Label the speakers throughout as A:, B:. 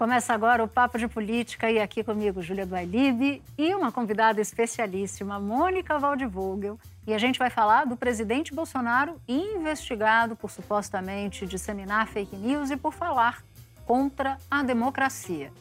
A: Começa agora o Papo de Política e aqui comigo Júlia Duailib e uma convidada especialíssima, Mônica Waldvogel. E a gente vai falar do presidente Bolsonaro investigado por supostamente disseminar fake news e por falar contra a democracia.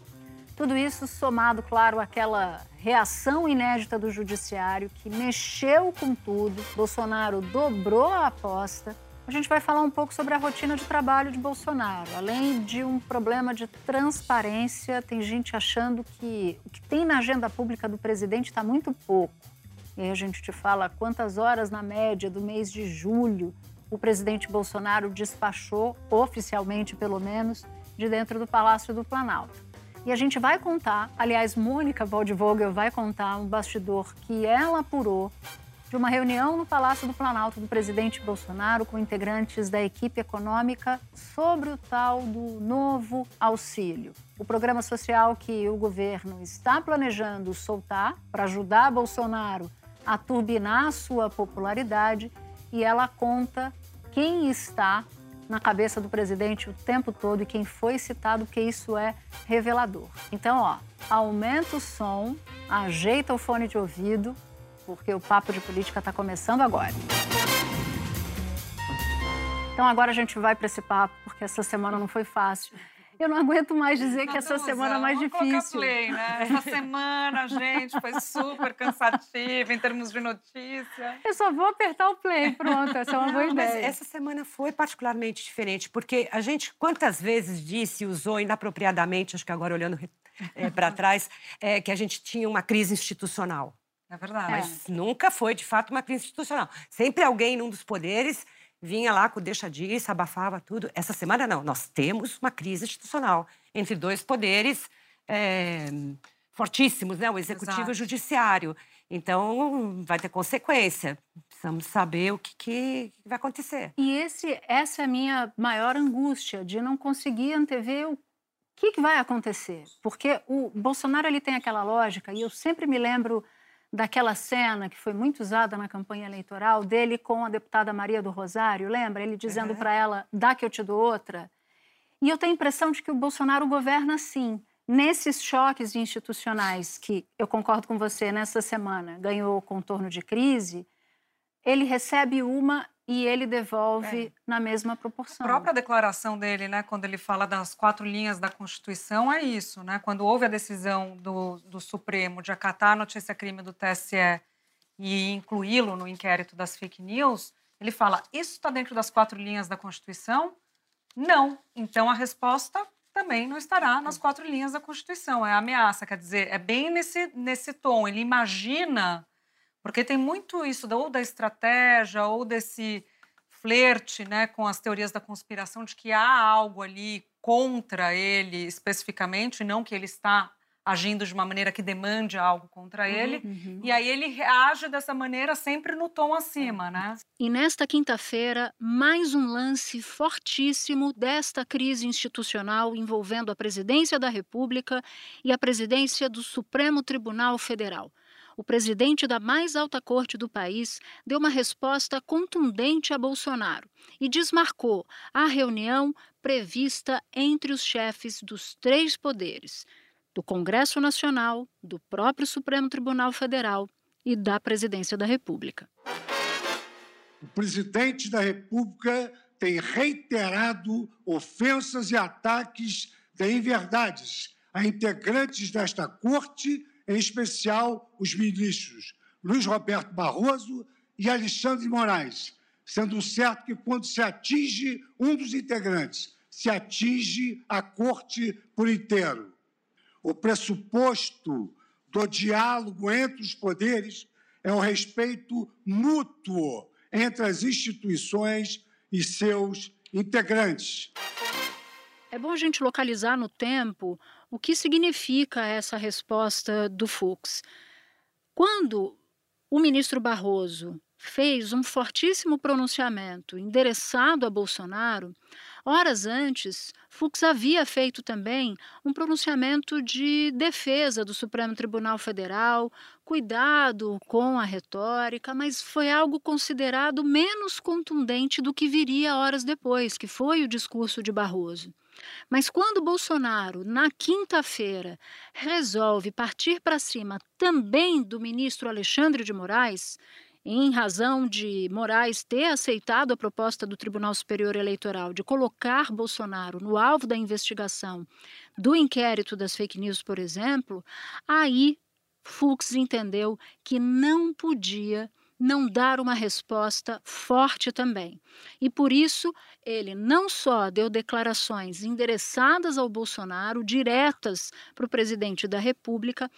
A: Tudo isso somado, claro, àquela reação inédita do judiciário que mexeu com tudo. Bolsonaro dobrou a aposta a gente vai falar um pouco sobre a rotina de trabalho de Bolsonaro. Além de um problema de transparência, tem gente achando que o que tem na agenda pública do presidente está muito pouco. E aí a gente te fala quantas horas, na média, do mês de julho, o presidente Bolsonaro despachou, oficialmente pelo menos, de dentro do Palácio do Planalto. E a gente vai contar, aliás, Mônica Waldvogel vai contar um bastidor que ela apurou de uma reunião no Palácio do Planalto do presidente Bolsonaro com integrantes da equipe econômica sobre o tal do novo auxílio. O programa social que o governo está planejando soltar para ajudar Bolsonaro a turbinar sua popularidade e ela conta quem está na cabeça do presidente o tempo todo e quem foi citado, porque isso é revelador. Então, ó, aumenta o som, ajeita o fone de ouvido, porque o Papo de Política está começando agora. Então agora a gente vai para esse papo, porque essa semana não foi fácil. Eu não aguento mais dizer que essa semana é mais difícil.
B: Play, né? Essa semana, gente, foi super cansativa em termos de notícia.
A: Eu só vou apertar o play, pronto, essa é uma boa ideia.
C: Mas essa semana foi particularmente diferente, porque a gente quantas vezes disse e usou inapropriadamente, acho que agora olhando é, para trás, é, que a gente tinha uma crise institucional.
B: É verdade.
C: Mas nunca foi, de fato, uma crise institucional. Sempre alguém num dos poderes vinha lá com deixa disso, abafava tudo. Essa semana, não. Nós temos uma crise institucional entre dois poderes é, fortíssimos, né? O executivo Exato. e o judiciário. Então, vai ter consequência. Precisamos saber o que, que, vai acontecer.
A: E esse, essa é a minha maior angústia, de não conseguir antever o que, que vai acontecer. Porque o Bolsonaro ele tem aquela lógica, e eu sempre me lembro daquela cena que foi muito usada na campanha eleitoral dele com a deputada Maria do Rosário, lembra? Ele dizendo uhum. para ela: dá que eu te dou outra. E eu tenho a impressão de que o Bolsonaro governa assim. Nesses choques institucionais que eu concordo com você nessa semana ganhou contorno de crise, ele recebe uma e ele devolve é. na mesma proporção.
B: A própria declaração dele, né, quando ele fala das quatro linhas da Constituição, é isso. Né? Quando houve a decisão do, do Supremo de acatar a notícia-crime do TSE e incluí-lo no inquérito das fake news, ele fala: Isso está dentro das quatro linhas da Constituição? Não. Então a resposta também não estará nas quatro linhas da Constituição. É ameaça, quer dizer, é bem nesse, nesse tom. Ele imagina porque tem muito isso, ou da estratégia, ou desse flerte né, com as teorias da conspiração de que há algo ali contra ele especificamente, não que ele está agindo de uma maneira que demande algo contra uhum, ele. Uhum. E aí ele reage dessa maneira sempre no tom acima, né?
D: E nesta quinta-feira, mais um lance fortíssimo desta crise institucional envolvendo a presidência da República e a presidência do Supremo Tribunal Federal o presidente da mais alta corte do país deu uma resposta contundente a Bolsonaro e desmarcou a reunião prevista entre os chefes dos três poderes: do Congresso Nacional, do próprio Supremo Tribunal Federal e da Presidência da República.
E: O presidente da República tem reiterado ofensas e ataques de inverdades a integrantes desta corte em especial os ministros Luiz Roberto Barroso e Alexandre Moraes, sendo certo que quando se atinge um dos integrantes, se atinge a corte por inteiro. O pressuposto do diálogo entre os poderes é o respeito mútuo entre as instituições e seus integrantes.
D: É bom a gente localizar no tempo O que significa essa resposta do Fux? Quando o ministro Barroso fez um fortíssimo pronunciamento endereçado a Bolsonaro, horas antes, Fux havia feito também um pronunciamento de defesa do Supremo Tribunal Federal, cuidado com a retórica, mas foi algo considerado menos contundente do que viria horas depois, que foi o discurso de Barroso. Mas quando Bolsonaro, na quinta-feira, resolve partir para cima também do ministro Alexandre de Moraes, em razão de Moraes ter aceitado a proposta do Tribunal Superior Eleitoral de colocar Bolsonaro no alvo da investigação do inquérito das fake news, por exemplo, aí Fux entendeu que não podia não dar uma resposta forte também. E por isso, ele não só deu declarações endereçadas ao Bolsonaro, diretas para o presidente da República,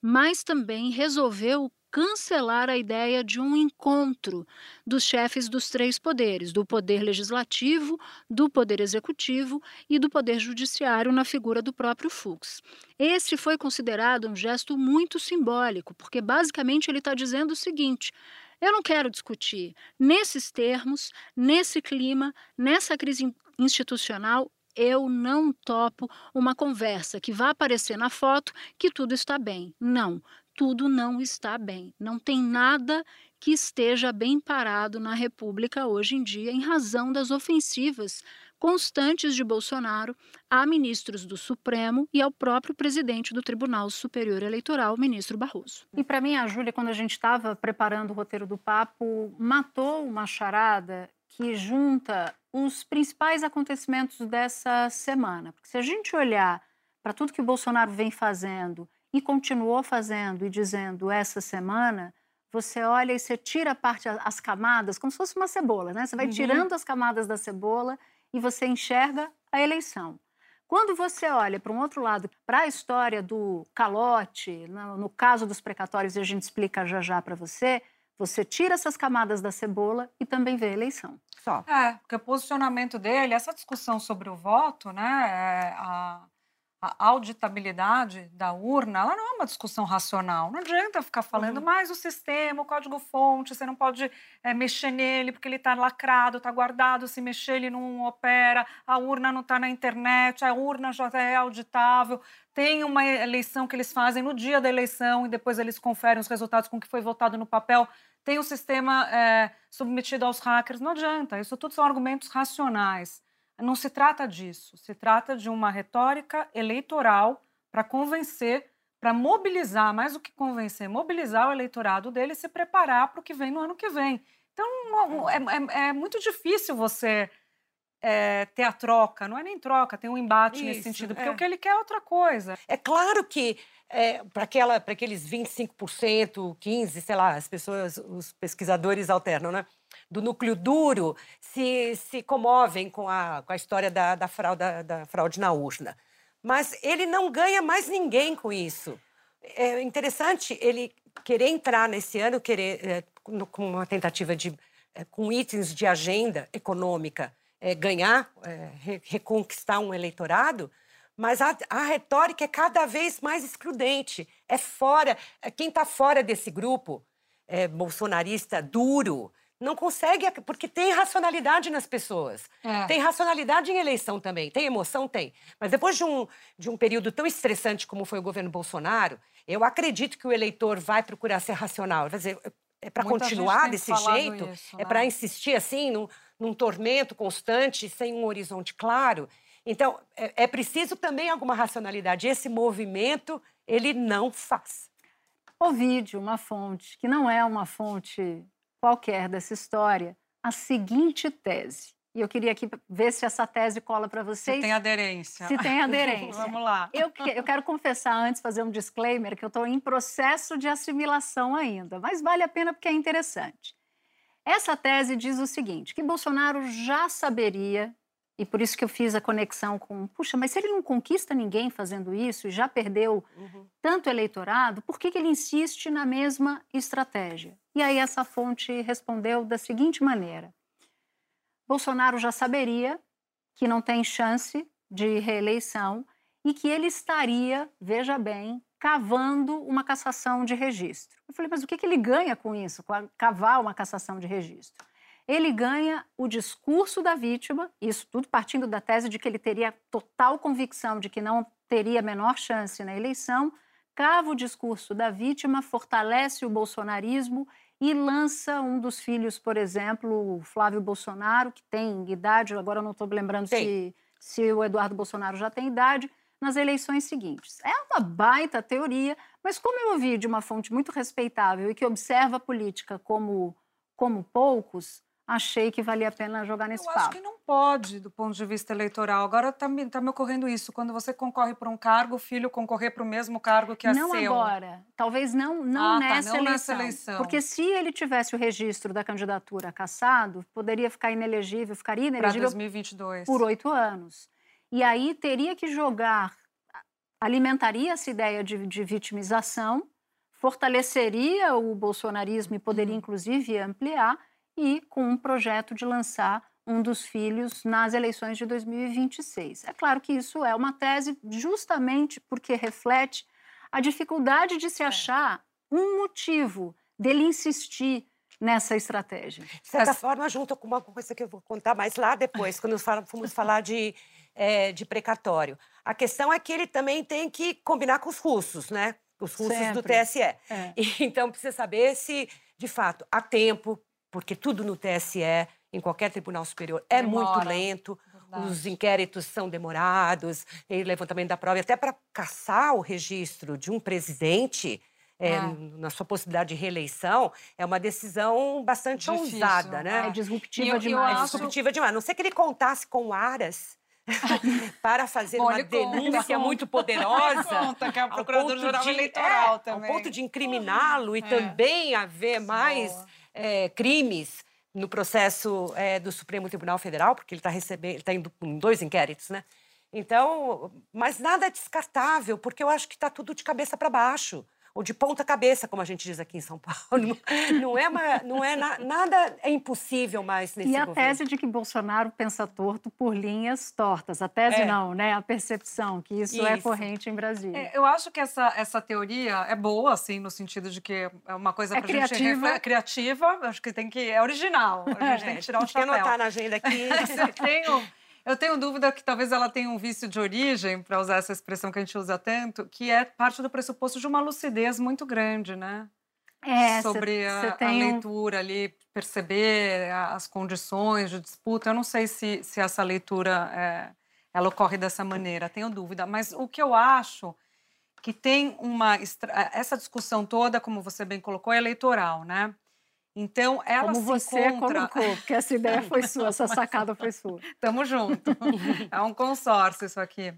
D: mas também resolveu cancelar a ideia de um encontro dos chefes dos três poderes, do poder legislativo, do poder executivo e do poder judiciário na figura do próprio Fux. Esse foi considerado um gesto muito simbólico, porque basicamente ele está dizendo o seguinte: eu não quero discutir nesses termos, nesse clima, nessa crise institucional, eu não topo uma conversa que vá aparecer na foto que tudo está bem. Não, tudo não está bem. Não tem nada que esteja bem parado na República hoje em dia em razão das ofensivas constantes de Bolsonaro a ministros do Supremo e ao próprio presidente do Tribunal Superior Eleitoral, ministro Barroso.
A: E para mim, a Júlia, quando a gente estava preparando o roteiro do papo, matou uma charada que junta os principais acontecimentos dessa semana. Porque se a gente olhar para tudo que o Bolsonaro vem fazendo e continuou fazendo e dizendo essa semana, você olha e você tira a parte, as camadas, como se fosse uma cebola, né? Você vai uhum. tirando as camadas da cebola e você enxerga a eleição. Quando você olha para um outro lado, para a história do calote, no, no caso dos precatórios, e a gente explica já já para você, você tira essas camadas da cebola e também vê a eleição.
B: Só. É, porque o posicionamento dele, essa discussão sobre o voto, né, é, a, a auditabilidade da urna, ela não é uma discussão racional. Não adianta ficar falando, uhum. mas o sistema, o código-fonte, você não pode é, mexer nele porque ele está lacrado, está guardado, se mexer ele não opera, a urna não está na internet, a urna já é auditável. Tem uma eleição que eles fazem no dia da eleição e depois eles conferem os resultados com o que foi votado no papel. Tem o sistema é, submetido aos hackers. Não adianta, isso tudo são argumentos racionais. Não se trata disso, se trata de uma retórica eleitoral para convencer, para mobilizar, mais do que convencer, mobilizar o eleitorado dele e se preparar para o que vem no ano que vem. Então, é, é, é muito difícil você é, ter a troca, não é nem troca, tem um embate Isso, nesse sentido, porque é. o que ele quer é outra coisa.
C: É claro que é, para aqueles 25%, 15%, sei lá, as pessoas, os pesquisadores alternam, né? Do núcleo duro se, se comovem com a, com a história da, da, fraude, da fraude na urna. Mas ele não ganha mais ninguém com isso. É interessante ele querer entrar nesse ano, querer é, com uma tentativa de, é, com itens de agenda econômica, é, ganhar, é, re, reconquistar um eleitorado, mas a, a, retórica é cada vez mais excludente. É fora, é, quem está fora desse grupo é, bolsonarista duro, não consegue, porque tem racionalidade nas pessoas. É. Tem racionalidade em eleição também. Tem emoção? Tem. Mas depois de um, de um período tão estressante como foi o governo Bolsonaro, eu acredito que o eleitor vai procurar ser racional. Quer dizer, é para continuar desse jeito? Isso, é né? É para insistir assim, num, num tormento constante, sem um horizonte claro? Então, é, é preciso também alguma racionalidade. Esse movimento, ele não faz.
A: O vídeo, uma fonte que não é uma fonte qualquer dessa história a seguinte tese. E eu queria aqui ver se essa tese cola para vocês. Se
B: tem aderência.
A: Se tem aderência.
B: Vamos lá.
A: Eu, eu quero confessar antes, fazer um disclaimer, que eu estou em processo de assimilação ainda, mas vale a pena porque é interessante. Essa tese diz o seguinte: que Bolsonaro já saberia e por isso que eu fiz a conexão com, puxa, mas se ele não conquista ninguém fazendo isso e já perdeu uhum. tanto eleitorado, por que, que ele insiste na mesma estratégia? E aí essa fonte respondeu da seguinte maneira: Bolsonaro já saberia que não tem chance de reeleição e que ele estaria, veja bem, cavando uma cassação de registro. Eu falei, mas o que, que ele ganha com isso, com cavar uma cassação de registro? Ele ganha o discurso da vítima, isso tudo partindo da tese de que ele teria total convicção de que não teria a menor chance na eleição, cava o discurso da vítima, fortalece o bolsonarismo e lança um dos filhos, por exemplo, o Flávio Bolsonaro, que tem idade, agora eu não estou lembrando se, se o Eduardo Bolsonaro já tem idade, nas eleições seguintes. É uma baita teoria, mas como eu ouvi de uma fonte muito respeitável e que observa a política como, como poucos, achei que valia a pena jogar nesse
B: eu
A: papo.
B: acho que não pode, do ponto de vista eleitoral. Agora está me, tá me ocorrendo isso. Quando você concorre para um cargo, o filho concorrer para o mesmo cargo que é
A: não
B: seu.
A: Não agora. Talvez não, não,
B: ah,
A: nessa,
B: tá, não
A: eleição.
B: nessa eleição.
A: Porque se ele tivesse o registro da candidatura cassado, poderia ficar inelegível, ficaria inelegível
B: 2022.
A: por oito anos. E aí teria que jogar, alimentaria essa ideia de, de vitimização, fortaleceria o bolsonarismo e poderia,
B: uhum.
A: inclusive, ampliar, e com um projeto de lançar um dos filhos nas eleições de 2026. É claro que isso é uma tese justamente porque reflete a dificuldade de se achar um motivo dele insistir nessa estratégia.
C: De certa forma, junto com uma coisa que eu vou contar mais lá depois, quando fomos falar de, é, de precatório. A questão é que ele também tem que combinar com os russos, né? Os russos
A: Sempre.
C: do TSE.
A: É.
C: Então, precisa saber se, de fato, há tempo, porque tudo no TSE, em qualquer tribunal superior, é
B: Demora.
C: muito lento.
B: Verdade.
C: Os inquéritos são demorados, e levantamento da prova, e até para caçar o registro de um presidente é,
B: É.
C: na sua possibilidade de reeleição, é uma decisão bastante
B: Difícil,
C: ousada,
A: É
C: né?
A: disruptiva
B: E eu- eu
A: demais.
C: É
B: acho-
C: disruptiva demais. A não ser que ele contasse com o Aras para fazer
B: Bom,
C: uma
B: ele conta.
C: denúncia muito poderosa.
B: Conta que é
C: ponto de-
B: Eleitoral
C: é,
B: também.
C: Ao ponto de incriminá-lo e
B: É.
C: também haver mais
B: Boa.
C: É, crimes no processo é, do Supremo Tribunal Federal, porque ele está recebendo, está indo com dois inquéritos, né? Então, mas nada é descartável, porque eu acho que está tudo de cabeça para baixo. Ou de ponta cabeça, como a gente diz aqui em São Paulo. Não é, uma, não é na- nada é impossível mais nesse
A: E a
C: governo.
A: tese de que Bolsonaro pensa torto por linhas tortas. A tese
C: É.
A: não, né? A percepção que isso, é
C: Isso.
A: corrente em Brasília.
B: É, eu acho que essa, essa teoria é boa, assim, no sentido de que é uma coisa
A: É
B: pra gente
A: criativa.
B: refle- criativa. Acho que tem que. É original. A gente tem que tirar o
C: Tem que
B: chapéu.
C: anotar na agenda aqui.
B: Eu tenho, eu tenho dúvida que talvez ela tenha um vício de origem, para usar essa expressão que a gente usa tanto, que é parte do pressuposto de uma lucidez muito grande, né?
A: É, cê-
B: Sobre
A: cê
B: a, a
A: tem um-
B: leitura ali, perceber as condições de disputa. Eu não sei se, se essa leitura é, ela ocorre dessa maneira, tenho dúvida. Mas o que eu acho que tem uma essa discussão toda, como você bem colocou, é eleitoral, né? Então, ela
A: Como
B: se
A: você
B: encontra...
A: colocou, porque essa ideia foi sua, essa sacada foi sua.
B: Tamo junto. é um consórcio isso aqui.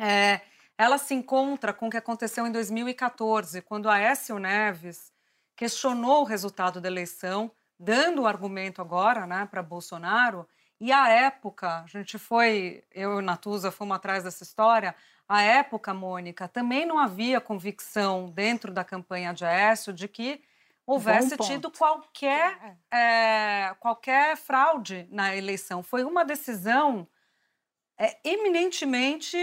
B: É, ela se encontra com o que aconteceu em 2014, quando a Aécio Neves questionou o resultado da eleição, dando o argumento agora né, para Bolsonaro. E à época, a gente foi, eu e Natuza fomos atrás dessa história, à época, Mônica, também não havia convicção dentro da campanha de Aécio de que houvesse tido qualquer é, qualquer fraude na eleição. Foi uma decisão é, eminentemente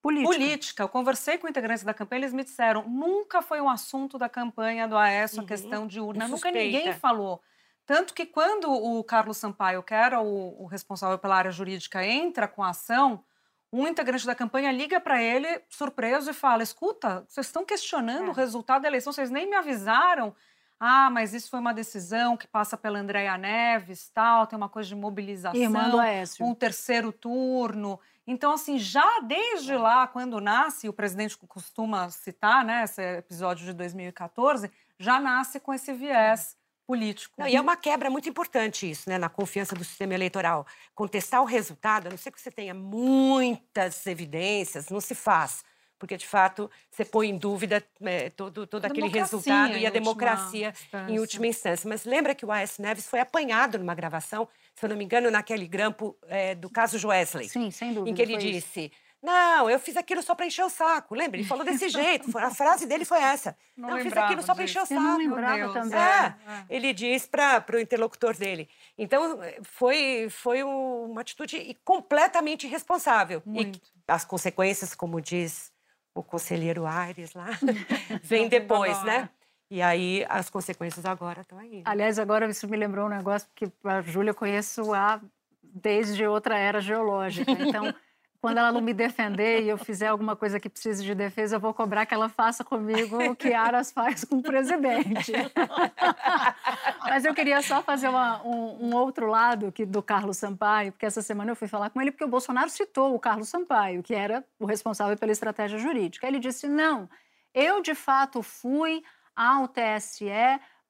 A: Política.
B: política. Eu conversei com integrantes da campanha, eles me disseram, nunca foi um assunto da campanha do Aécio a
C: Uhum.
B: questão de urna, nunca
C: suspeita.
B: ninguém falou. Tanto que quando o Carlos Sampaio, que era o, o responsável pela área jurídica, entra com a ação, um integrante da campanha liga para ele, surpreso, e fala: Escuta, vocês estão questionando
A: É.
B: o resultado da eleição, vocês nem me avisaram. Ah, mas isso foi uma decisão que passa pela Andréia Neves, tal, tem uma coisa de mobilização
A: Irmã do Aécio.
B: um terceiro turno. Então, assim, já desde lá, quando nasce, o presidente costuma citar, né, esse episódio de 2014, já nasce com esse viés político.
C: Não, e é uma quebra muito importante isso, né, na confiança do sistema eleitoral. Contestar o resultado, a não ser que você tenha muitas evidências, não se faz. Porque, de fato, você põe em dúvida é, todo, todo aquele resultado e a democracia
B: instância.
C: em última instância. Mas lembra que o A.S. Neves foi apanhado numa gravação, se eu não me engano, naquele grampo é, do caso Joesley.
A: Sim, sem dúvida.
C: em que ele
A: foi isso.
C: disse: Não, eu fiz aquilo só para encher o saco. Lembra? Ele falou desse jeito. A frase dele foi essa.
B: Não,
C: Não, eu fiz aquilo só para encher o
A: Eu não
C: saco.
A: lembrava também.
C: É, ele diz para o interlocutor dele. Então, foi, foi uma atitude completamente irresponsável.
B: Muito.
C: E as consequências, como diz o conselheiro Aires lá, vem depois, né? E aí, as consequências agora estão aí.
A: Aliás, agora isso me lembrou um negócio que a Júlia eu conheço há, desde outra era geológica. Então, quando ela não me defender e eu fizer alguma coisa que precise de defesa, eu vou cobrar que ela faça comigo o que Aras faz com o presidente. Mas eu queria só fazer uma- um, um outro lado que, do Carlos Sampaio, porque essa semana eu fui falar com ele porque o Bolsonaro citou o Carlos Sampaio, que era o responsável pela estratégia jurídica. Ele disse: não, eu de fato fui ao TSE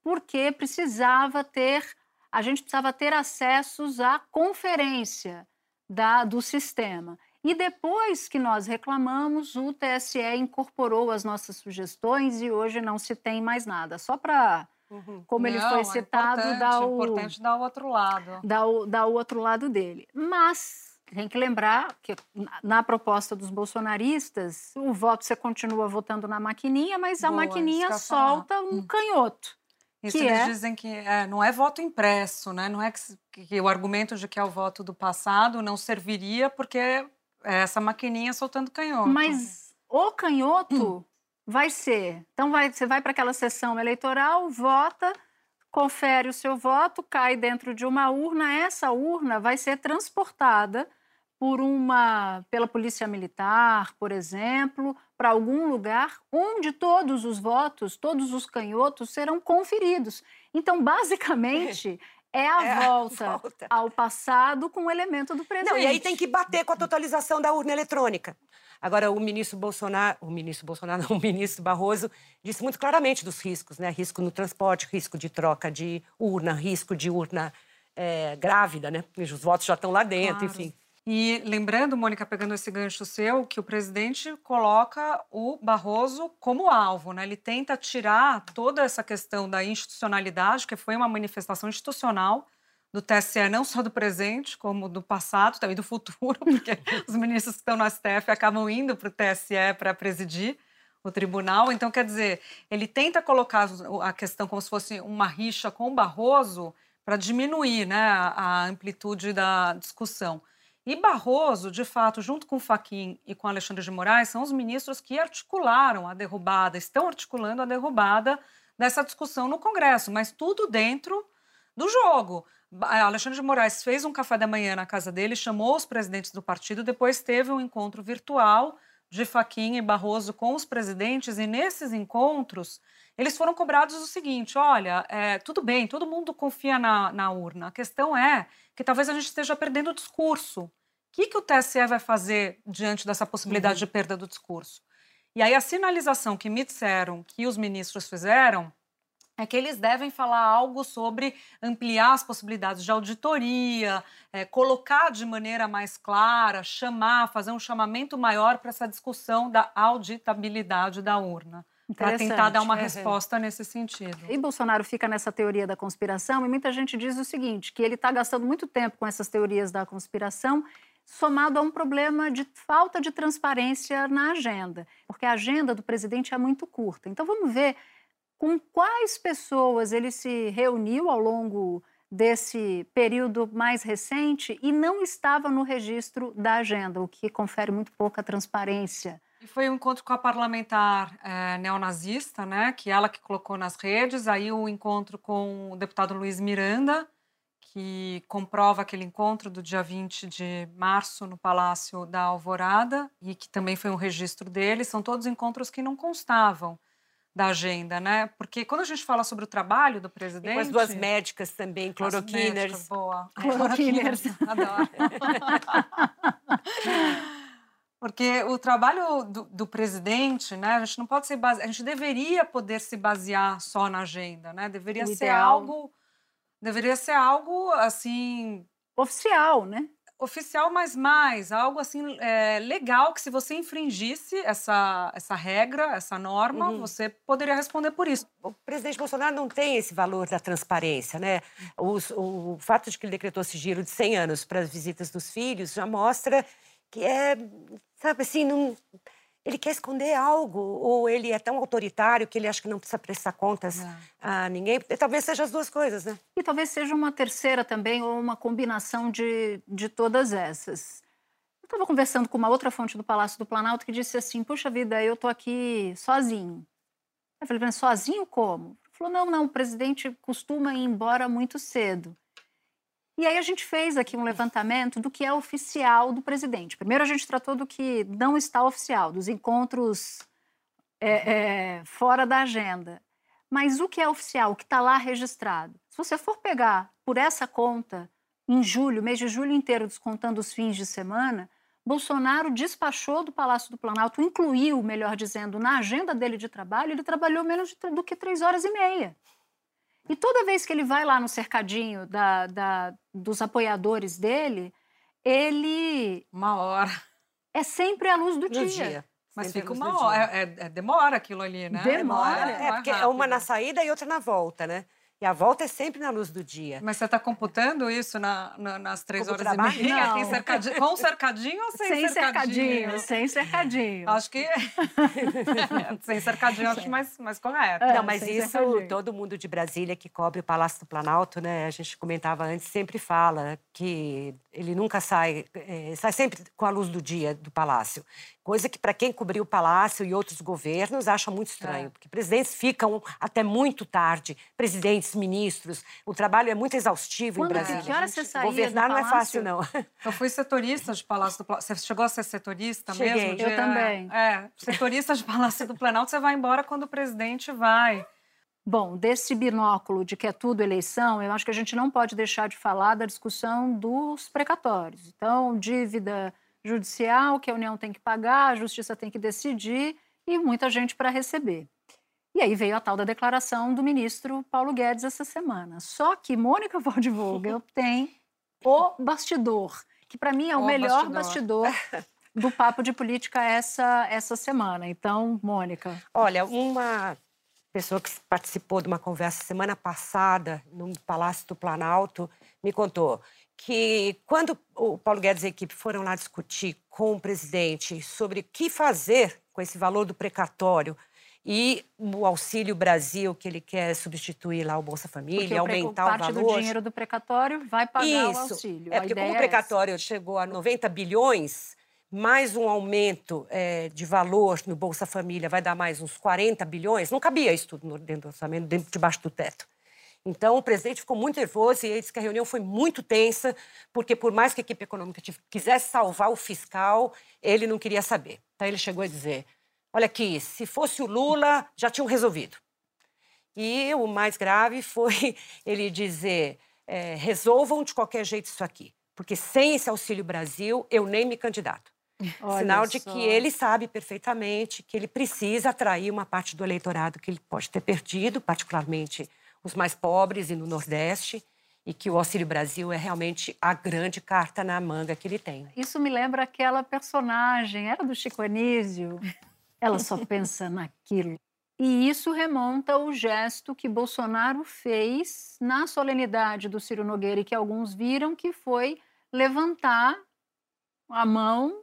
A: porque precisava ter, a gente precisava ter acessos à conferência da, do sistema. E depois que nós reclamamos, o TSE incorporou as nossas sugestões e hoje não se tem mais nada. Só para,
C: Uhum.
A: como ele
B: Não,
A: foi
B: é
A: citado,
B: importante,
A: dar
B: é
A: o,
B: importante dar o outro lado.
A: dar o, dar o outro lado dele. Mas tem que lembrar que na- proposta dos bolsonaristas, o voto você continua votando na maquininha, mas a
B: Boa, isso
A: maquininha solta um canhoto.
B: Isso
A: que
B: eles
A: é-
B: dizem que é, não é voto impresso, né? Não é que, que o argumento de que é o voto do passado não serviria porque é essa maquininha soltando canhoto.
A: Mas o canhoto vai ser. Então, vai, você vai para aquela sessão eleitoral, vota, confere o seu voto, cai dentro de uma urna. Essa urna vai ser transportada por uma pela polícia militar, por exemplo, para algum lugar onde todos os votos, todos os canhotos serão conferidos. Então, basicamente, é a
C: É a
A: volta
C: volta.
A: ao passado com o elemento do presente.
C: Não, e aí tem que bater com a totalização da urna eletrônica. Agora, o ministro Bolsonaro, o ministro Bolsonaro, não, o ministro Barroso, disse muito claramente dos riscos, né? Risco no transporte, risco de troca de urna, risco de urna eh, grávida, né? Os votos já estão lá dentro,
B: Claro.
C: enfim.
B: E lembrando, Mônica, pegando esse gancho seu, que o presidente coloca o Barroso como alvo, né? Ele tenta tirar toda essa questão da institucionalidade, que foi uma manifestação institucional do TSE, não só do presente, como do passado, também do futuro, porque os ministros que estão no STF acabam indo para o TSE para presidir o tribunal. Então, quer dizer, ele tenta colocar a questão como se fosse uma rixa com o Barroso para diminuir né, a amplitude da discussão. E Barroso, de fato, junto com Faquim e com Alexandre de Moraes, são os ministros que articularam a derrubada, estão articulando a derrubada dessa discussão no Congresso, mas tudo dentro do jogo. Ba- Alexandre de Moraes fez um café da manhã na casa dele, chamou os presidentes do partido, depois teve um encontro virtual de Faquim e Barroso com os presidentes, e nesses encontros eles foram cobrados o seguinte: olha, é, tudo bem, todo mundo confia na, na urna, a questão é que talvez a gente esteja perdendo o discurso. O que, que o TSE vai fazer diante dessa possibilidade de perda do discurso? E aí a sinalização que me disseram que os ministros fizeram é que eles devem falar algo sobre ampliar as possibilidades de auditoria, eh, colocar de maneira mais clara, chamar, fazer um chamamento maior para essa discussão da auditabilidade da urna, para tentar dar uma
C: Uhum.
B: resposta nesse sentido.
A: E Bolsonaro fica nessa teoria da conspiração e muita gente diz o seguinte, que ele está gastando muito tempo com essas teorias da conspiração, somado a um problema de falta de transparência na agenda, porque a agenda do presidente é muito curta. Então vamos ver com quais pessoas ele se reuniu ao longo desse período mais recente e não estava no registro da agenda, o que confere muito pouca transparência.
B: E foi um encontro com a parlamentar eh, neonazista, né, que ela que colocou nas redes, aí o encontro com o deputado Luiz Miranda, que comprova aquele encontro do dia 20 de março no Palácio da Alvorada, e que também foi um registro dele, são todos encontros que não constavam da agenda, né? Porque quando a gente fala sobre o trabalho do
C: E
B: presidente...
C: com as duas médicas também, cloroquiners.
B: médicas, Boa.
A: Cloroquiners.
B: Adoro. Porque o trabalho do, do presidente, né, a gente não pode ser base... a gente deveria poder se basear só na agenda, né? Deveria
A: O
B: ser
A: ideal.
B: algo, deveria ser algo assim
A: Oficial, né?
B: oficial, mas mais algo assim é, legal que se você infringisse essa essa regra, essa norma,
C: Uhum.
B: você poderia responder por isso.
C: O presidente Bolsonaro não tem esse valor da transparência, né? Os- o fato de que ele decretou sigilo de 100 anos para as visitas dos filhos já mostra que é sabe assim, não, ele quer esconder algo, ou ele é tão autoritário que ele acha que não precisa prestar contas é. a ninguém. Talvez seja as duas coisas, né?
A: E talvez seja uma terceira também, ou uma combinação de, de todas essas. Eu estava conversando com uma outra fonte do Palácio do Planalto que disse assim: Puxa vida, eu estou aqui sozinho. Eu falei, sozinho como? Ele falou: Não, não, o presidente costuma ir embora muito cedo. E aí a gente fez aqui um levantamento do que é oficial do presidente. Primeiro a gente tratou do que não está oficial, dos encontros é, é, fora da agenda. Mas o que é oficial, o que está lá registrado? Se você for pegar por essa conta, em julho, mês de julho inteiro, descontando os fins de semana, Bolsonaro despachou do Palácio do Planalto, incluiu, melhor dizendo, na agenda dele de trabalho, ele trabalhou menos do que três horas e meia. E toda vez que ele vai lá no cercadinho da, da, dos apoiadores dele, ele.
B: Uma hora.
A: É sempre a luz do dia.
B: dia. Mas fica uma hora. É, é, é, demora aquilo ali, né?
A: Demora.
C: É, é porque é uma na saída e outra na volta, né? E a volta é sempre na luz do dia.
B: Mas você está computando isso na, na, nas três Como horas trabalho? e meia? Não. Cercadinho, com cercadinho ou sem,
A: sem
B: cercadinho?
A: cercadinho? Sem cercadinho.
B: Acho que... sem cercadinho acho mais, mais correto.
C: É, Não, mas isso cercadinho. todo mundo de Brasília que cobre o Palácio do Planalto, né? A gente comentava antes, sempre fala que ele nunca sai... É, sai sempre com a luz do dia do Palácio. Coisa que, para quem cobriu o Palácio e outros governos, acha muito estranho, é. porque presidentes ficam até muito tarde, presidentes, ministros. O trabalho é muito exaustivo
A: Quando,
C: em Brasília.
A: Que hora você saía
C: Governar não é fácil, não.
B: Eu fui setorista de Palácio do Planalto. Você chegou a ser setorista
C: Cheguei.
B: mesmo?
A: Eu também.
B: É, setorista de Palácio do Planalto, você vai embora quando o presidente vai.
A: Bom, desse binóculo de que é tudo eleição, eu acho que a gente não pode deixar de falar da discussão dos precatórios. Então, dívida judicial que a União tem que pagar, a Justiça tem que decidir e muita gente para receber. E aí veio a tal da declaração do ministro Paulo Guedes essa semana. Só que Mônica Waldvogel tem o bastidor, que para mim é o, o melhor bastidor. bastidor do papo de política essa essa semana. Então, Mônica.
C: Olha, uma pessoa que participou de uma conversa semana passada no Palácio do Planalto me contou que quando o Paulo Guedes e a equipe foram lá discutir com o presidente sobre o que fazer com esse valor do precatório e o Auxílio Brasil, que ele quer substituir lá o Bolsa Família,
A: porque
C: aumentar
A: o,
C: valor.
A: Parte do dinheiro do precatório vai pagar
C: Isso.
A: o auxílio.
C: É porque como o é precatório é chegou a 90 bilhões, mais um aumento é, de valor no Bolsa Família vai dar mais uns 40 bilhões, não cabia isso tudo dentro do orçamento, dentro, debaixo do teto. Então, o presidente ficou muito nervoso e ele disse que a reunião foi muito tensa, porque por mais que a equipe econômica quisesse salvar o fiscal, ele não queria saber. Então, ele chegou a dizer, olha aqui, se fosse o Lula, já tinham resolvido. E o mais grave foi ele dizer, é, resolvam de qualquer jeito isso aqui, porque sem esse Auxílio Brasil, eu nem me candidato. Olha Sinal de só. que ele sabe perfeitamente que ele precisa atrair uma parte do eleitorado que ele pode ter perdido, particularmente os mais pobres e no Nordeste, e que o Auxílio Brasil é realmente a grande carta na manga que ele tem.
A: Isso me lembra aquela personagem, era do Chico Anísio. Ela só pensa naquilo. E isso remonta ao gesto que Bolsonaro fez na solenidade do Ciro Nogueira e que alguns viram, que foi levantar a mão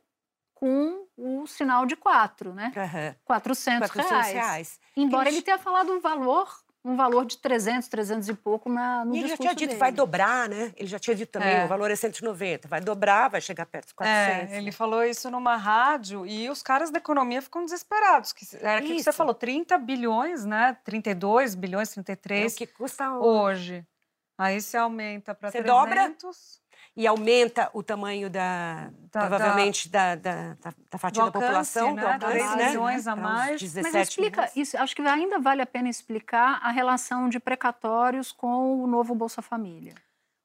A: com o sinal de quatro, né? Uhum. 400, 400 reais. reais. Embora ele tenha falado um valor um valor de 300, 300 e pouco na, no
C: E ele
A: já
C: tinha dito,
A: dele.
C: vai dobrar, né? Ele já tinha dito também, é. o valor é 190, vai dobrar, vai chegar perto de 400.
B: É, ele falou isso numa rádio e os caras da economia ficam desesperados. Que, era aquilo que você falou, 30 bilhões, né? 32 bilhões, 33.
C: É o que custa
B: hoje. Aí se aumenta para 300.
C: dobra e aumenta o tamanho da, da provavelmente da, da, da, da fatia
B: alcance,
C: da população,
B: né? do alcance, 3 né? milhões a mais.
A: 17 Mas explica milhões. isso, acho que ainda vale a pena explicar a relação de precatórios com o novo Bolsa Família.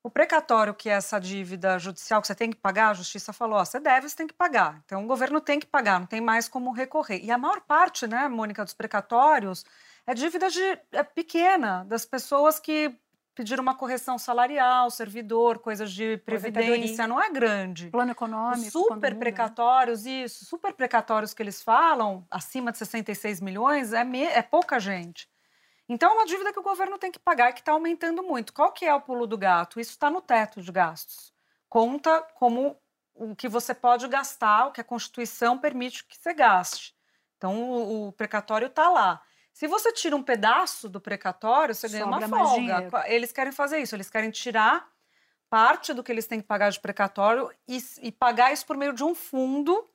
B: O precatório, que é essa dívida judicial que você tem que pagar, a justiça falou, ó, você deve, você tem que pagar. Então, o governo tem que pagar, não tem mais como recorrer. E a maior parte, né, Mônica, dos precatórios é dívida de, é pequena, das pessoas que pedir uma correção salarial, servidor, coisas de previdência, não é grande.
A: Plano econômico.
B: Os super precatórios, isso, super precatórios que eles falam, acima de 66 milhões, é, me, é pouca gente. Então, é uma dívida que o governo tem que pagar e que está aumentando muito. Qual que é o pulo do gato? Isso está no teto de gastos. Conta como o que você pode gastar, o que a Constituição permite que você gaste. Então, o, o precatório está lá. Se você tira um pedaço do precatório, você ganha uma folga. Eles querem fazer isso, eles querem tirar parte do que eles têm que pagar de precatório e, e pagar isso por meio de um fundo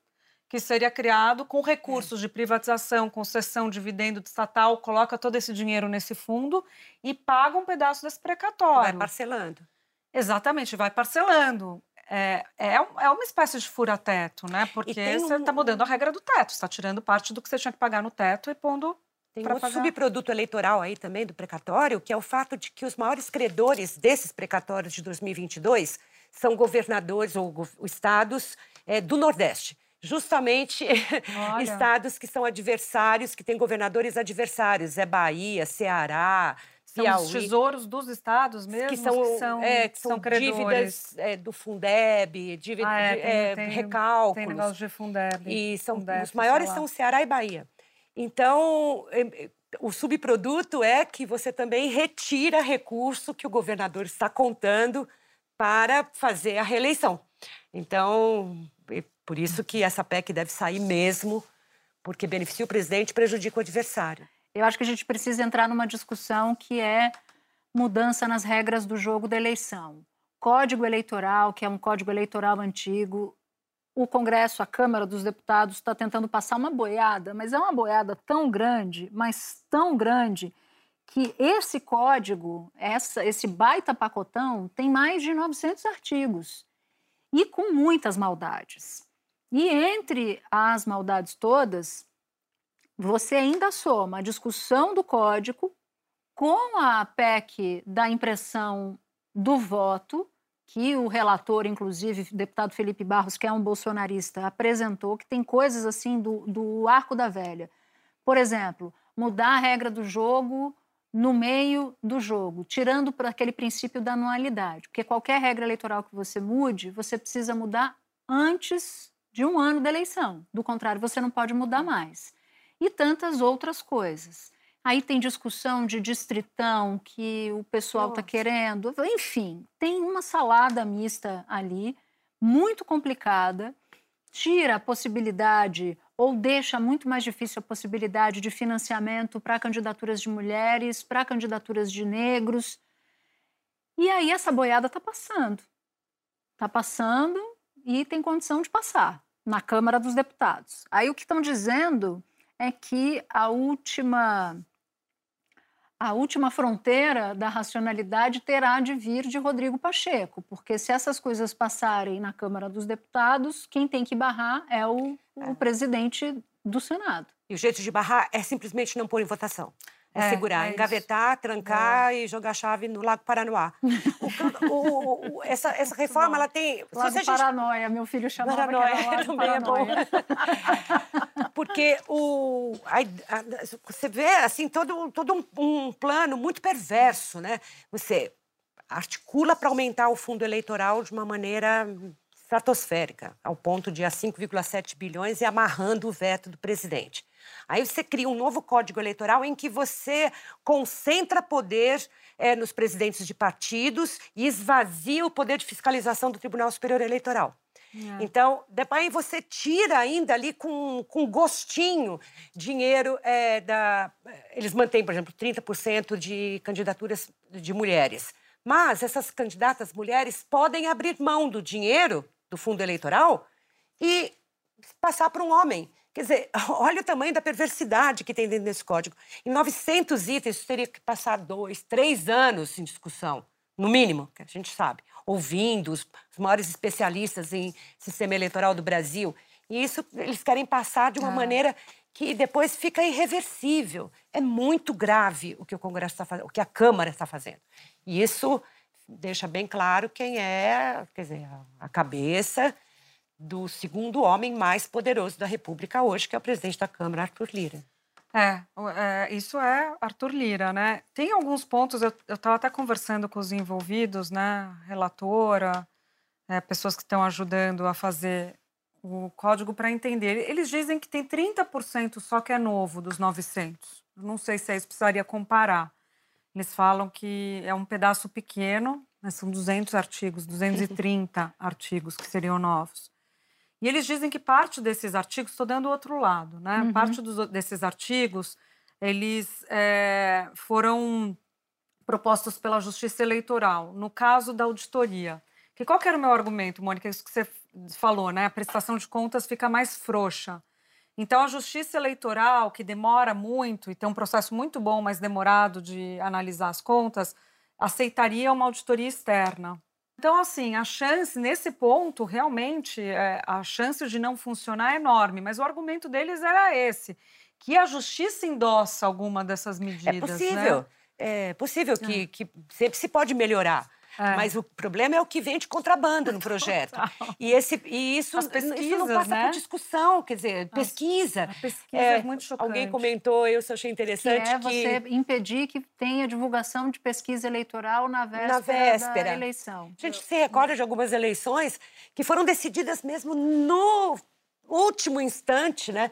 B: que seria criado com recursos de privatização, concessão, dividendo estatal, coloca todo esse dinheiro nesse fundo e paga um pedaço desse precatório.
C: Vai parcelando.
B: Exatamente, vai parcelando. É, é, é uma espécie de fura-teto, né? Porque você está mudando a regra do teto, está tirando parte do que você tinha que pagar no teto e pondo
C: tem um outro subproduto eleitoral aí também do precatório, que é o fato de que os maiores credores desses precatórios de 2022 são governadores ou estados é, do Nordeste justamente estados que são adversários, que têm governadores adversários. É Bahia, Ceará,
B: são Piauí. os tesouros dos estados mesmo
C: que são, que são, é, que são, são dívidas é, do Fundeb, dívida, ah, é, tem, é, tem, recálculos.
B: Tem negócio de Fundeb.
C: E são, Fundeb, os maiores são Ceará e Bahia. Então, o subproduto é que você também retira recurso que o governador está contando para fazer a reeleição. Então, por isso que essa PEC deve sair mesmo, porque beneficia o presidente e prejudica o adversário.
A: Eu acho que a gente precisa entrar numa discussão que é mudança nas regras do jogo da eleição. Código eleitoral, que é um código eleitoral antigo, o Congresso, a Câmara dos Deputados, está tentando passar uma boiada, mas é uma boiada tão grande, mas tão grande, que esse código, essa, esse baita pacotão, tem mais de 900 artigos e com muitas maldades. E entre as maldades todas, você ainda soma a discussão do código com a PEC da impressão do voto, que o relator, inclusive, o deputado Felipe Barros, que é um bolsonarista, apresentou, que tem coisas assim do, do arco da velha. Por exemplo, mudar a regra do jogo no meio do jogo, tirando para aquele princípio da anualidade. Porque qualquer regra eleitoral que você mude, você precisa mudar antes de um ano da eleição. Do contrário, você não pode mudar mais. E tantas outras coisas. Aí tem discussão de distritão que o pessoal está querendo. Enfim, tem uma salada mista ali, muito complicada, tira a possibilidade ou deixa muito mais difícil a possibilidade de financiamento para candidaturas de mulheres, para candidaturas de negros. E aí essa boiada está passando. Está passando e tem condição de passar na Câmara dos Deputados. Aí o que estão dizendo é que a última a última fronteira da racionalidade terá de vir de Rodrigo Pacheco, porque se essas coisas passarem na Câmara dos Deputados, quem tem que barrar é o, é. o presidente do Senado.
C: E o jeito de barrar é simplesmente não pôr em votação. É, é segurar, é engavetar, trancar é. e jogar a chave no Lago Paranoá. O, o, o, essa, essa reforma, ela tem...
A: Lago gente... Paranoia, meu filho chamava Paranoia, que era também Paranoia. é
C: bom. Porque o, a, a, você vê, assim, todo, todo um, um plano muito perverso, né? Você articula para aumentar o fundo eleitoral de uma maneira estratosférica, ao ponto de a 5,7 bilhões e amarrando o veto do presidente. Aí você cria um novo código eleitoral em que você concentra poder é, nos presidentes de partidos e esvazia o poder de fiscalização do Tribunal Superior Eleitoral. É. Então, depois você tira ainda ali com, com gostinho dinheiro é, da. Eles mantêm, por exemplo, 30% de candidaturas de mulheres. Mas essas candidatas mulheres podem abrir mão do dinheiro do fundo eleitoral e passar para um homem. Quer dizer, olha o tamanho da perversidade que tem dentro desse código. Em 900 itens, isso teria que passar dois, três anos em discussão, no mínimo, que a gente sabe, ouvindo os, maiores especialistas em sistema eleitoral do Brasil. E isso eles querem passar de uma ah. maneira que depois fica irreversível. É muito grave o que o Congresso está fazendo, o que a Câmara está fazendo. E isso deixa bem claro quem é, quer dizer, a cabeça do segundo homem mais poderoso da República hoje, que é o presidente da Câmara, Arthur Lira.
B: É, é isso é Arthur Lira, né? Tem alguns pontos, eu estava até conversando com os envolvidos, né? Relatora, é, pessoas que estão ajudando a fazer o código para entender. Eles dizem que tem 30% só que é novo dos 900. Não sei se é isso, precisaria comparar. Eles falam que é um pedaço pequeno, né? são 200 artigos, 230 artigos que seriam novos. E eles dizem que parte desses artigos, estou dando o outro lado, né?
A: Uhum.
B: Parte dos, desses artigos, eles é, foram propostos pela Justiça Eleitoral, no caso da auditoria. Que qual que era o meu argumento, Mônica? Isso que você falou, né? A prestação de contas fica mais frouxa. Então, a Justiça Eleitoral, que demora muito e tem um processo muito bom, mas demorado de analisar as contas, aceitaria uma auditoria externa. Então, assim, a chance, nesse ponto, realmente, é, a chance de não funcionar é enorme. Mas o argumento deles era esse, que a justiça endossa alguma dessas medidas.
C: É possível.
B: Né?
C: É possível que, que sempre se pode melhorar.
B: É.
C: Mas o problema é o que vem de contrabando no projeto. e, esse, e isso, isso não passa
B: né?
C: por discussão, quer dizer, pesquisa.
B: A pesquisa é, muito chocante.
C: Alguém comentou, eu achei
A: Que
C: interessante
A: é você impedir que tenha divulgação de pesquisa eleitoral na véspera,
C: Na véspera.
A: da eleição.
C: A gente se recorda de algumas eleições que foram decididas mesmo no último instante, né?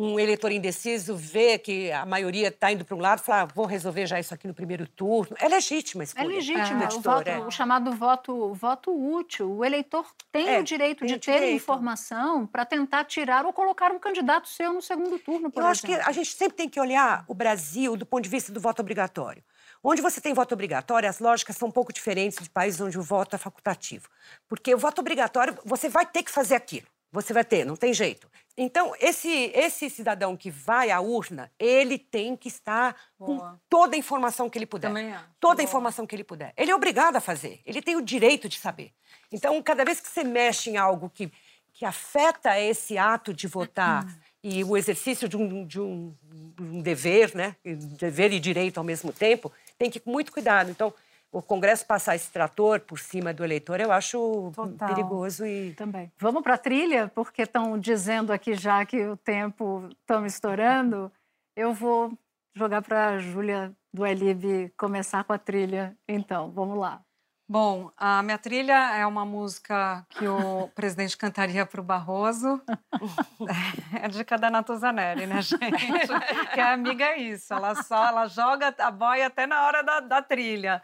C: Um eleitor indeciso vê que a maioria está indo para um lado e fala, ah, vou resolver já isso aqui no primeiro turno. É legítima a
A: É
C: escolha.
A: legítimo,
C: da
A: o,
C: editora,
A: voto-
C: é.
A: o chamado voto, voto útil. O eleitor tem
C: É,
A: o direito
C: tem
A: de
C: o
A: ter
C: direito.
A: informação para tentar tirar ou colocar um candidato seu no segundo turno, por
C: Eu acho que
A: exemplo.
C: a gente sempre tem que olhar o Brasil do ponto de vista do voto obrigatório. Onde você tem voto obrigatório, as lógicas são um pouco diferentes de países onde o voto é facultativo. Porque o voto obrigatório, você vai ter que fazer aquilo. Você vai ter, não tem jeito. Então, esse, esse cidadão que vai à urna, ele tem que estar com
B: Boa.
C: toda a informação que ele puder.
B: Também acho.
C: Toda a
B: Boa.
C: informação que ele puder. Ele é obrigado a fazer. Ele tem o direito de saber. Então, cada vez que você mexe em algo que, que afeta esse ato de votar e o exercício de um, de um, um dever, né? Dever e direito ao mesmo tempo, tem que ir com muito cuidado. Então, o Congresso passar esse trator por cima do eleitor, eu acho
A: Total.
C: perigoso e
A: Também. Vamos para a trilha, porque estão dizendo aqui já que o tempo estamos estourando. Eu vou jogar para a Júlia do Elib começar com a trilha. Então, vamos lá.
B: Bom, a minha trilha é uma música que o presidente cantaria para o Barroso. É a dica da Natuzanelli, né, gente? Que a amiga é isso, ela só ela joga a boia até na hora da, da trilha.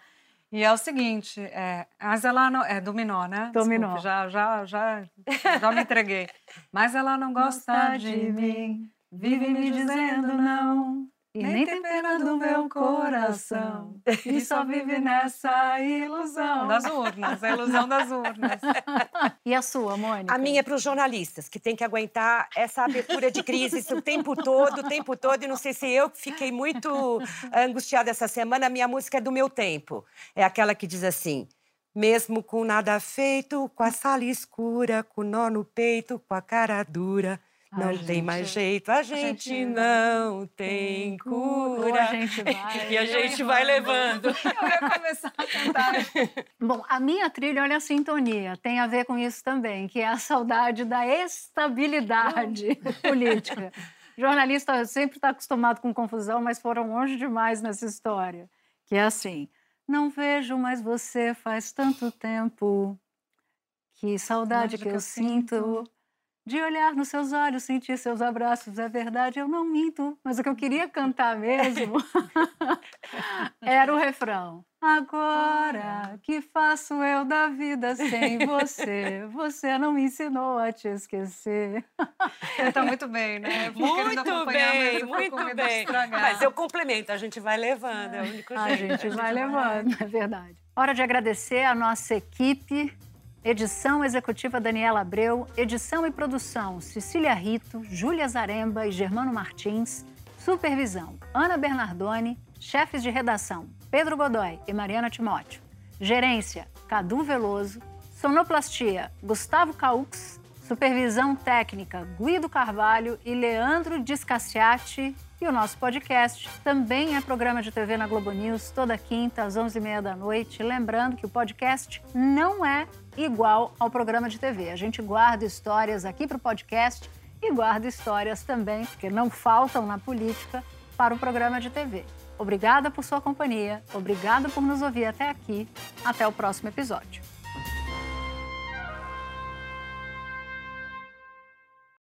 B: E é o seguinte, é, mas ela não. É dominó, né?
A: Dominó.
B: Desculpe, já, já, já, já me entreguei. Mas ela não gosta de mim, vive me dizendo não.
A: E
B: Nem tem pena do meu coração. E só vive nessa ilusão. Das urnas, a ilusão das urnas.
A: E a sua, Mônica?
C: A minha é para os jornalistas, que tem que aguentar essa abertura de crise o tempo todo, o tempo todo. E não sei se eu que fiquei muito angustiada essa semana, a minha música é do meu tempo. É aquela que diz assim. Mesmo com nada feito, com a sala escura, com o nó no peito, com a cara dura, não
A: Ai,
C: tem mais
A: gente.
C: jeito, a gente,
B: gente
C: não tem cura.
A: A gente vai.
C: E a gente vai levando.
B: Eu ia começar a cantar.
A: Bom, a minha trilha, olha a sintonia, tem a ver com isso também, que é a saudade da estabilidade política. Jornalista sempre está acostumado com confusão, mas foram longe demais nessa história. Que é assim: não vejo mais você faz tanto tempo. Que saudade que eu sinto de olhar nos seus olhos, sentir seus abraços. É verdade, eu não minto. Mas o que eu queria cantar mesmo era o refrão. Agora, que faço eu da vida sem você? Você não me ensinou a te esquecer.
B: Você tá muito bem, né?
C: Muito bem, muito bem.
B: estragar.
C: Mas eu complemento, a gente vai levando, é o único
A: A
C: jeito.
A: gente vai levando, é verdade. Hora de agradecer a nossa equipe. Edição executiva Daniela Abreu, edição e produção Cecília Rito, Júlia Zaremba e Germano Martins, supervisão Ana Bernardoni, chefes de redação Pedro Godoy e Mariana Timóteo, gerência Cadu Veloso, sonoplastia Gustavo Caux, supervisão técnica Guido Carvalho e Leandro Discassiati. E o nosso podcast também é programa de TV na Globo News toda quinta às 11h30 da noite. Lembrando que o podcast não é igual ao programa de TV. A gente guarda histórias aqui para o podcast e guarda histórias também, porque não faltam na política, para o programa de TV. Obrigada por sua companhia, obrigada por nos ouvir até aqui. Até o próximo episódio.